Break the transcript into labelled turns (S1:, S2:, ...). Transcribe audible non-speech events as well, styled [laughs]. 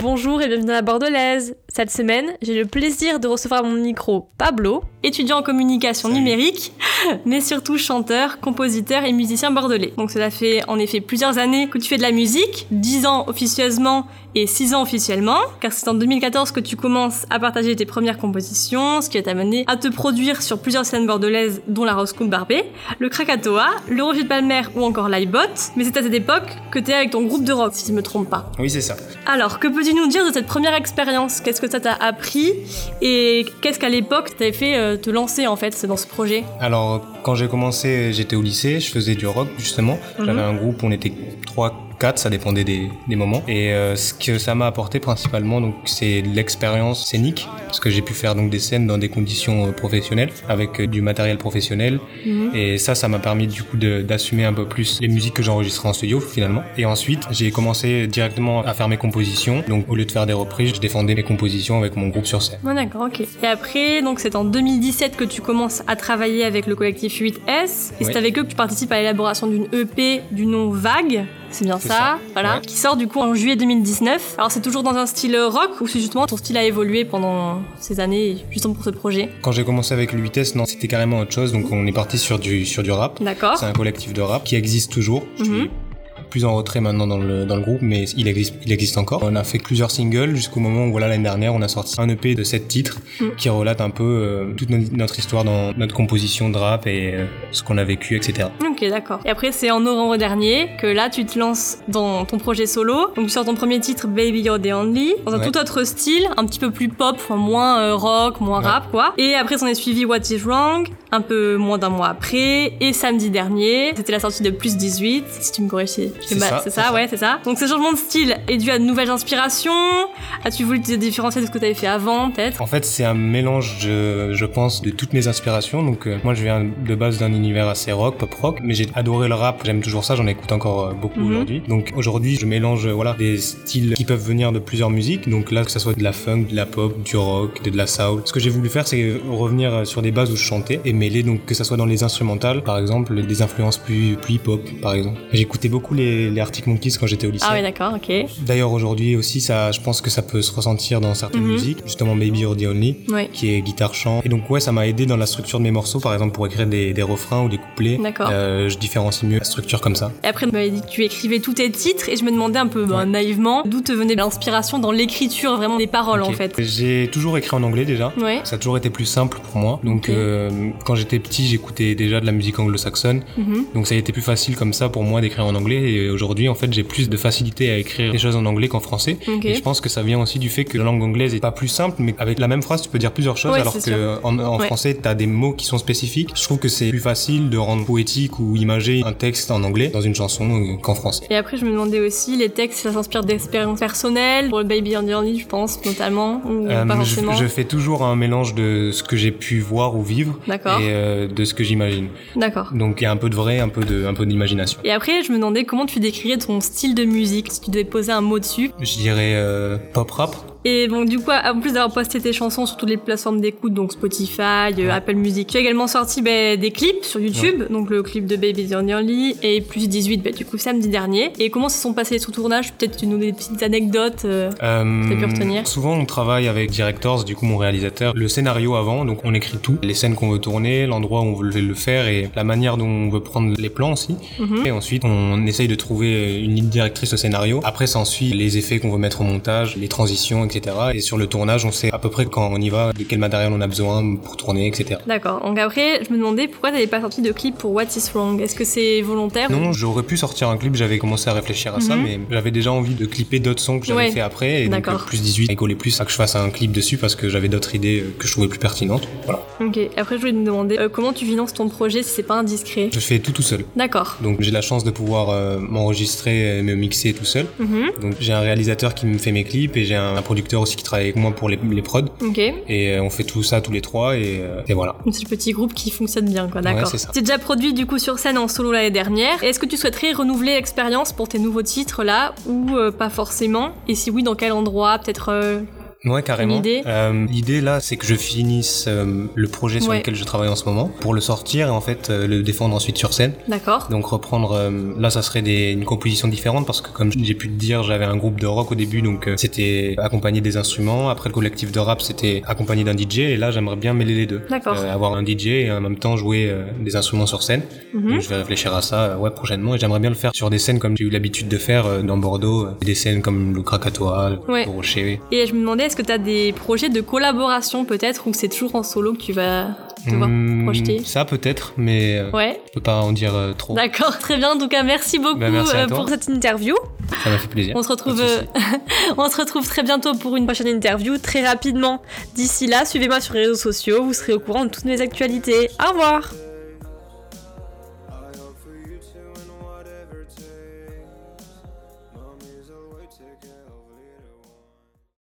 S1: Bonjour et bienvenue la Bordelaise. Cette semaine, j'ai le plaisir de recevoir à mon micro Pablo, étudiant en communication numérique, [laughs] mais surtout chanteur, compositeur et musicien bordelais. Donc cela fait en effet plusieurs années que tu fais de la musique, 10 ans officieusement et 6 ans officiellement, car c'est en 2014 que tu commences à partager tes premières compositions, ce qui va t'amener à te produire sur plusieurs scènes bordelaises, dont la Rose Coupe Barbet, le Krakatoa, le Roger de Palmer ou encore l'iBot. Mais c'est à cette époque que tu es avec ton groupe de rock, si je me trompe pas.
S2: Oui, c'est ça.
S1: Alors, que peux-tu nous dire de cette première expérience? Qu'est-ce que ça t'a appris Et qu'est-ce qu'à l'époque t'avait fait euh, te lancer en fait dans ce projet?
S2: Alors, quand j'ai commencé, j'étais au lycée, je faisais du rock justement. J'avais
S1: Mhm.
S2: un groupe, on était trois, quatre, ça dépendait des, des moments. Et euh, ce que ça m'a apporté principalement, donc, c'est l'expérience scénique, parce que j'ai pu faire donc des scènes dans des conditions euh, professionnelles, avec euh, du matériel professionnel.
S1: Mhm.
S2: Et ça, ça m'a permis du coup d'assumer un peu plus les musiques que j'enregistrais en studio finalement. Et ensuite, j'ai commencé directement à faire mes compositions. Donc, au lieu de faire des reprises, je défendais mes compositions avec mon groupe sur scène.
S1: Ouais, d'accord, ok. Et après, donc c'est en 2017 que tu commences à travailler avec le collectif 8S, et c'est avec eux que tu participes à l'élaboration d'une EP du nom Vague. C'est bien ça, voilà,
S2: ouais.
S1: qui sort du coup en juillet 2019. Alors c'est toujours dans un style rock ou c'est justement ton style a évolué pendant ces années justement pour ce projet?
S2: Quand j'ai commencé avec le 8S, non, c'était carrément autre chose. Donc, on est parti sur du, sur du rap.
S1: D'accord.
S2: C'est un collectif de rap qui existe toujours.
S1: Mhm.
S2: Plus en retrait maintenant dans le, dans le groupe, mais il existe, il existe encore. On a fait plusieurs singles jusqu'au moment où, voilà, l'année dernière, on a sorti un EP de 7 titres
S1: Mhm.
S2: qui relate un peu euh, toute no- notre histoire dans notre composition de rap et euh, ce qu'on a vécu, etc.
S1: Ok, d'accord. Et après, c'est en novembre dernier que là, tu te lances dans ton projet solo. Donc, tu sors ton premier titre, Baby You're the Only, dans un
S2: Ouais.
S1: tout autre style, un petit peu plus pop, enfin, moins euh, rock, moins
S2: Ouais.
S1: rap, quoi. Et après, s'en est suivi What is Wrong, un peu moins d'un mois après. Et samedi dernier, c'était la sortie de Plus 18, si tu me corriges. si
S2: C'est
S1: mal.
S2: ça,
S1: ça,
S2: ça.
S1: ouais, c'est ça. Donc, ce changement de style est dû à de nouvelles inspirations. As-tu voulu te différencier de ce que tu avais fait avant, peut-être?
S2: En fait, c'est un mélange, de, je pense, de toutes mes inspirations. Donc, euh, moi, je viens de base d'un univers assez rock, pop rock, mais j'ai adoré le rap. J'aime toujours ça. J'en écoute encore euh, beaucoup
S1: Mhm.
S2: aujourd'hui. Donc, aujourd'hui, je mélange, euh, voilà, des styles qui peuvent venir de plusieurs musiques. Donc là, que ça soit de la funk, de la pop, du rock, de, de la soul. Ce que j'ai voulu faire, c'est revenir sur des bases où je chantais et mêler, donc, que ça soit dans les instrumentales, par exemple, des influences plus, plus hip-hop, par exemple. J'écoutais beaucoup les, les Arctic Monkeys quand j'étais au lycée.
S1: Ah, ouais, d'accord, ok.
S2: D'ailleurs, aujourd'hui aussi, ça, je pense que ça peut se ressentir dans certaines
S1: Mhm.
S2: musiques. Justement, Baby You're the Only
S1: Ouais.
S2: qui est guitare-chant. Et donc ouais, ça m'a aidé dans la structure de mes morceaux, par exemple pour écrire des, des refrains ou des couplets.
S1: D'accord.
S2: Euh, je différencie mieux la structure comme ça.
S1: Et après, tu m'avais dit que tu écrivais tous tes titres et je me demandais un peu bah,
S2: Ouais.
S1: naïvement d'où te venait l'inspiration dans l'écriture vraiment des paroles en fait?
S2: J'ai toujours écrit en anglais déjà.
S1: Ouais.
S2: Ça a toujours été plus simple pour moi. Donc euh, quand j'étais petit, j'écoutais déjà de la musique anglo-saxonne.
S1: Mhm.
S2: Donc ça a été plus facile comme ça pour moi d'écrire en anglais. Et aujourd'hui, en fait, j'ai plus de facilité à écrire des choses en anglais qu'en français. Et je pense que ça vient aussi du fait que la langue anglaise est pas plus simple, mais avec la même phrase, tu peux dire plusieurs choses,
S1: Ouais,
S2: alors que en, en
S1: Ouais.
S2: français, t'as des mots qui sont spécifiques. Je trouve que c'est plus facile de rendre poétique ou imagé un texte en anglais dans une chanson euh, qu'en français.
S1: Et après, je me demandais aussi, les textes, ça s'inspire d'expériences personnelles, pour le Baby on Only, je pense, notamment, ou
S2: Euh,
S1: pas
S2: je,
S1: forcément.
S2: je fais toujours un mélange de ce que j'ai pu voir ou vivre et euh, de ce que j'imagine.
S1: d'accord.
S2: Donc il y a un peu de vrai, un peu de, un peu d'imagination.
S1: Et après, je me demandais comment tu décrirais ton style de musique, si tu devais poser un mot dessus.
S2: Je dirais euh, pop rap.
S1: Et bon, du coup, en plus d'avoir posté tes chansons sur toutes les plateformes d'écoute, donc Spotify, euh, Apple Music, tu as également sorti ben, des clips sur YouTube, donc le clip de Baby the Only et plus 18, ben, du coup, samedi dernier. Et comment se sont passés les sous-tournages Peut-être tu nous des petites anecdotes euh,
S2: Euh,
S1: T'as pu retenir?
S2: souvent on travaille avec Directors, du coup mon réalisateur, le scénario avant, donc on écrit tout, les scènes qu'on veut tourner, l'endroit où on veut le faire et la manière dont on veut prendre les plans aussi.
S1: mhm.
S2: Et ensuite on essaye de trouver une ligne directrice au scénario. Après s'ensuit les effets qu'on veut mettre au montage, les transitions, etc. Et sur le tournage on sait à peu près quand on y va, de quel matériel on a besoin pour tourner, etc.
S1: D'accord. Donc après, je me demandais pourquoi t'avais pas sorti de clip pour What is Wrong? Est-ce que c'est volontaire
S2: Non, j'aurais pu sortir un clip, j'avais commencé à réfléchir à ça,
S1: Mhm.
S2: mais j'avais déjà envie de clipper d'autres sons que j'avais
S1: Ouais.
S2: fait après, et donc plus 18, il collait plus à que je fasse un clip dessus parce que j'avais d'autres idées euh, que je trouvais plus pertinentes. Voilà.
S1: Ok. Après, je voulais te demander euh, comment tu finances ton projet si c'est pas indiscret?
S2: Je fais tout tout seul.
S1: D'accord.
S2: Donc j'ai la chance de pouvoir euh, m'enregistrer et me mixer tout seul.
S1: Mhm.
S2: Donc j'ai un réalisateur qui me fait mes clips et j'ai un, un producteur aussi qui travaille avec moi pour les, les prods. Et euh, on fait tout ça tous les trois et, euh, et voilà.
S1: C'est le petit groupe qui fonctionne bien, quoi. D'accord.
S2: Ouais, c'est ça.
S1: T'es déjà produit du coup sur scène en solo l'année dernière. Est-ce que tu souhaiterais renouveler l'expérience pour tes nouveaux titres là ou euh, pas forcément? Et si oui, dans quel endroit? Peut-être euh,
S2: Ouais, carrément.
S1: Une idée
S2: Euh, L'idée là, c'est que je finisse euh, le projet sur
S1: Ouais.
S2: lequel je travaille en ce moment pour le sortir et en fait euh, le défendre ensuite sur scène.
S1: D'accord.
S2: Donc reprendre, là ça serait des, une composition différente parce que comme j'ai pu te dire, j'avais un groupe de rock au début, donc c'était accompagné des instruments. Après le collectif de rap, c'était accompagné d'un DJ et là j'aimerais bien mêler les deux.
S1: D'accord.
S2: Avoir un DJ et en même temps jouer des instruments sur scène.
S1: Mhm.
S2: Donc je vais réfléchir à ça ouais prochainement et j'aimerais bien le faire sur des scènes comme j'ai eu l'habitude de faire dans Bordeaux, des scènes comme le Krakatoa,
S1: Ouais.
S2: le Rocher.
S1: Et je me demandais, est-ce que tu as des projets de collaboration peut-être ou c'est toujours en solo que tu vas devoir
S2: Hmm,
S1: projeter
S2: Ça peut-être, mais euh,
S1: Ouais,
S2: je peux pas en dire euh, trop.
S1: d'accord, très bien. En tout cas, merci beaucoup
S2: Bah, merci à
S1: euh, pour cette interview.
S2: Ça m'a fait plaisir.
S1: On se retrouve, [laughs] on se retrouve très bientôt pour une prochaine interview, très rapidement. D'ici là, suivez-moi sur les réseaux sociaux, vous serez au courant de toutes mes actualités. Au revoir